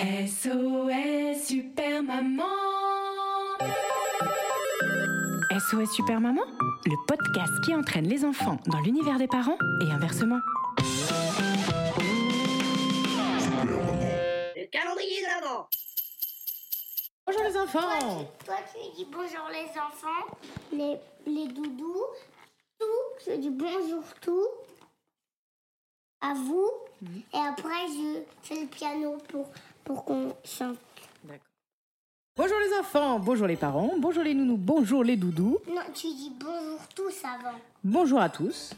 SOS Super Maman SOS Super Maman, le podcast qui entraîne les enfants dans l'univers des parents et inversement. Le calendrier de l'avant. Bonjour les enfants Toi, tu dis bonjour les enfants, les, les doudous, tout. Je dis bonjour tout à vous. Et après, je fais le piano pour, pour qu'on chante. Bonjour les enfants, bonjour les parents, bonjour les nounous, bonjour les doudous, Non, tu dis bonjour tous avant. bonjour à tous,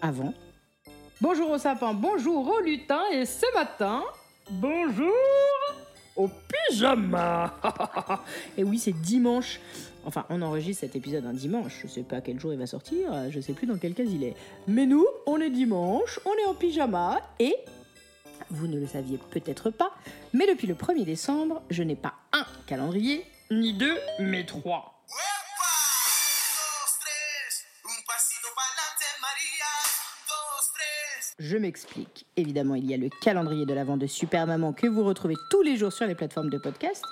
avant, bonjour au sapin, bonjour au lutin et ce matin, bonjour au pyjama Et oui, c'est dimanche. Enfin, on enregistre cet épisode un dimanche. Je sais pas quel jour il va sortir, euh, je sais plus dans quelle case il est. Mais nous, on est dimanche, on est en pyjama et vous ne le saviez peut-être pas, mais depuis le 1er décembre, je n'ai pas un calendrier, ni deux, mais trois. Un pasito. Je m'explique. Évidemment, il y a le calendrier de l'Avent de Super Maman que vous retrouvez tous les jours sur les plateformes de podcast.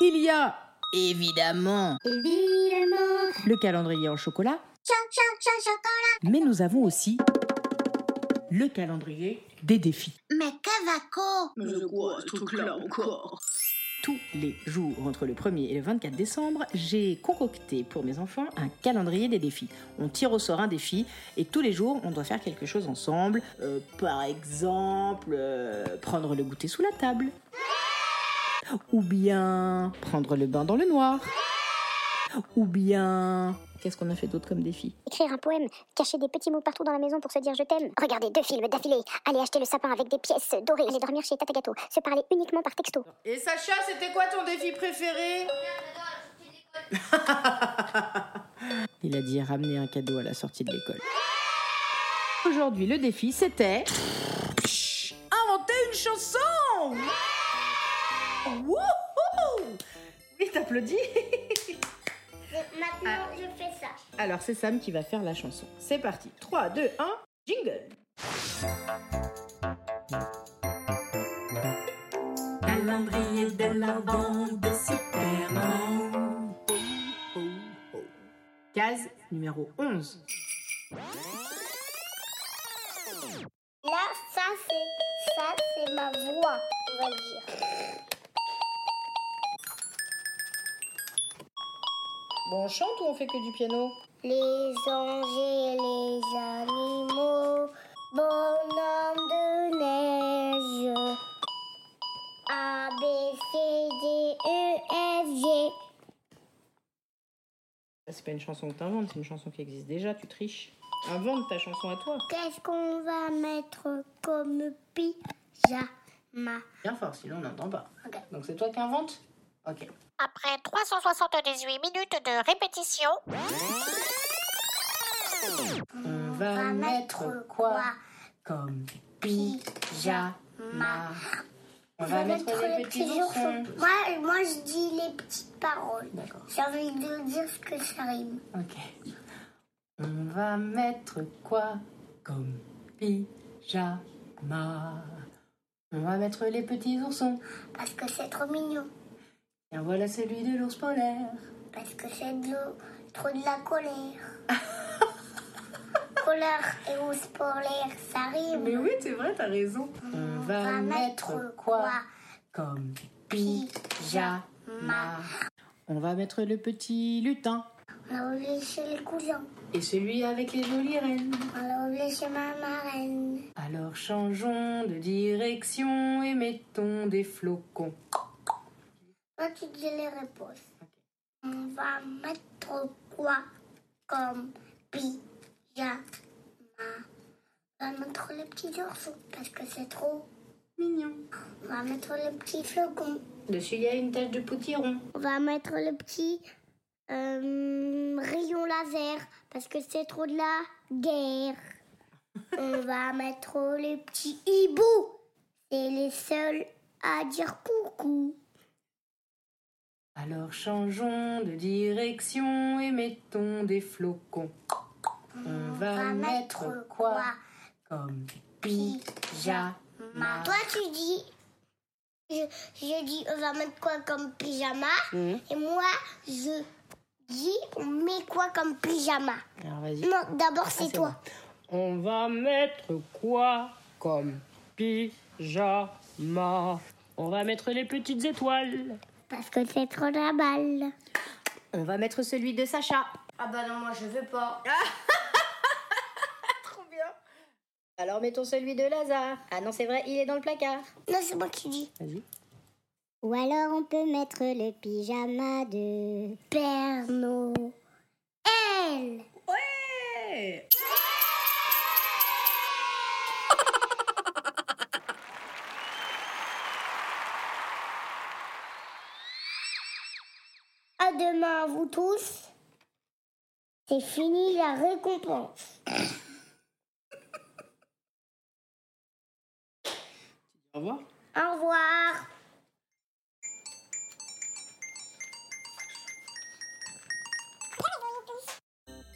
Il y a, évidemment, Évidemment. le calendrier en chocolat, mais nous avons aussi le calendrier des défis. Mais que va Mais de quoi? Ce truc-là encore Tous les jours, entre le 1er et le 24 décembre, j'ai concocté pour mes enfants un calendrier des défis. On tire au sort un défi et tous les jours, on doit faire quelque chose ensemble. Euh, par exemple, euh, prendre le goûter sous la table. Ou bien prendre le bain dans le noir. Ou bien... Qu'est-ce qu'on a fait d'autre comme défi? Écrire un poème, cacher des petits mots partout dans la maison pour se dire je t'aime. Regarder deux films d'affilée, aller acheter le sapin avec des pièces dorées, aller dormir chez Tata Gâteau, se parler uniquement par texto. Et Sacha, c'était quoi ton défi préféré? Il a dit ramener un cadeau à la sortie de l'école. Aujourd'hui, le défi, c'était... Alors, c'est Sam qui va faire la chanson. C'est parti. 3, 2, 1, jingle Calendrier de l'Avent de Superman. Case numéro 11. Là, ça, c'est ça, c'est ma voix, on va dire. Bon, on chante ou on fait que du piano? Les anges et les animaux, bonhomme de neige. A, B, C, D, E, F, G. C'est pas une chanson que t'inventes, c'est une chanson qui existe déjà, tu triches. Invente ta chanson à toi. Qu'est-ce qu'on va mettre comme pyjama? Bien fort, sinon on n'entend pas. Donc c'est toi qui invente Ok. Après 378 minutes de répétition, On va mettre quoi comme pyjama On va mettre les petits oursons. Moi, moi, je dis les petites paroles. J'ai envie de dire ce que ça rime. Ok. On va mettre quoi comme pyjama? On va mettre les petits oursons. Parce que c'est trop mignon. Tiens, voilà celui de l'ours polaire. Parce que c'est de l'eau- trop de la colère. colère et ours polaire, ça rime. Mais oui, c'est vrai, t'as raison. On va mettre quoi comme pyjama On va mettre le petit lutin. On l'a oublié chez le cousin. Et celui avec les jolies reines. On l'a oublié chez ma marraine. Alors changeons de direction et mettons des flocons. Tu dis les réponses. On va mettre quoi comme pyjama? On va mettre les petits orsons parce que c'est trop. Mignon. On va mettre les petits flocons. Dessus, il y a une tache de potiron. On va mettre le petit euh, rayon laser parce que c'est trop de la guerre. On va mettre les petits hiboux. C'est les seuls à dire coucou. Alors changeons de direction et mettons des flocons. On va mettre quoi comme pyjama Toi, tu dis. Je, je dis, on va mettre quoi comme pyjama? Mhm. Et moi, je dis, on met quoi comme pyjama? Alors vas-y. Non, d'abord, c'est Ah, c'est toi. bon. On va mettre quoi comme pyjama? On va mettre les petites étoiles. Parce que c'est trop la balle. On va mettre celui de Sacha. Ah bah non, moi, je veux pas. Trop bien. Alors mettons celui de Lazare. Ah non, c'est vrai, il est dans le placard. Non, c'est moi qui dis. Vas-y. Ou alors on peut mettre le pyjama de... Père Noël. Ouais À demain, vous tous. C'est fini la récompense. Au revoir. Au revoir.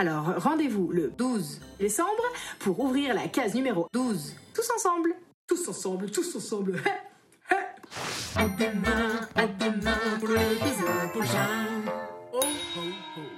Alors rendez-vous le 12 décembre pour ouvrir la case numéro 12. Tous ensemble Tous ensemble, tous ensemble À demain, à demain pour prochain. Oh, oh, oh.